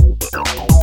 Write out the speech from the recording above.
Música